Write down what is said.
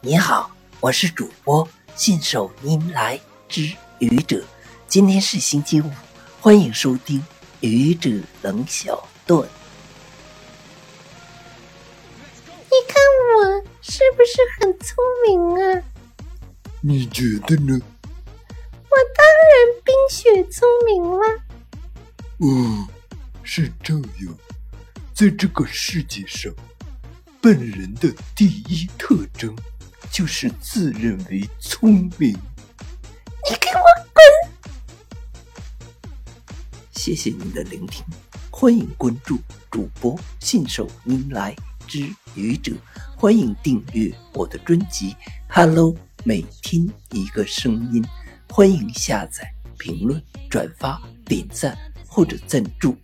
你好，我是主播信手拈来之愚者。今天是星期五，欢迎收听愚者冷小段。你看我是不是很聪明啊？你觉得呢？我当然冰雪聪明了。哦，是这样。在这个世界上，笨人的第一特征就是自认为聪明。你给我滚！谢谢您的聆听，欢迎关注主播信手拈来之愚者，欢迎订阅我的专辑《Hello》，每天一个声音，欢迎下载、评论、转发、点赞或者赞助。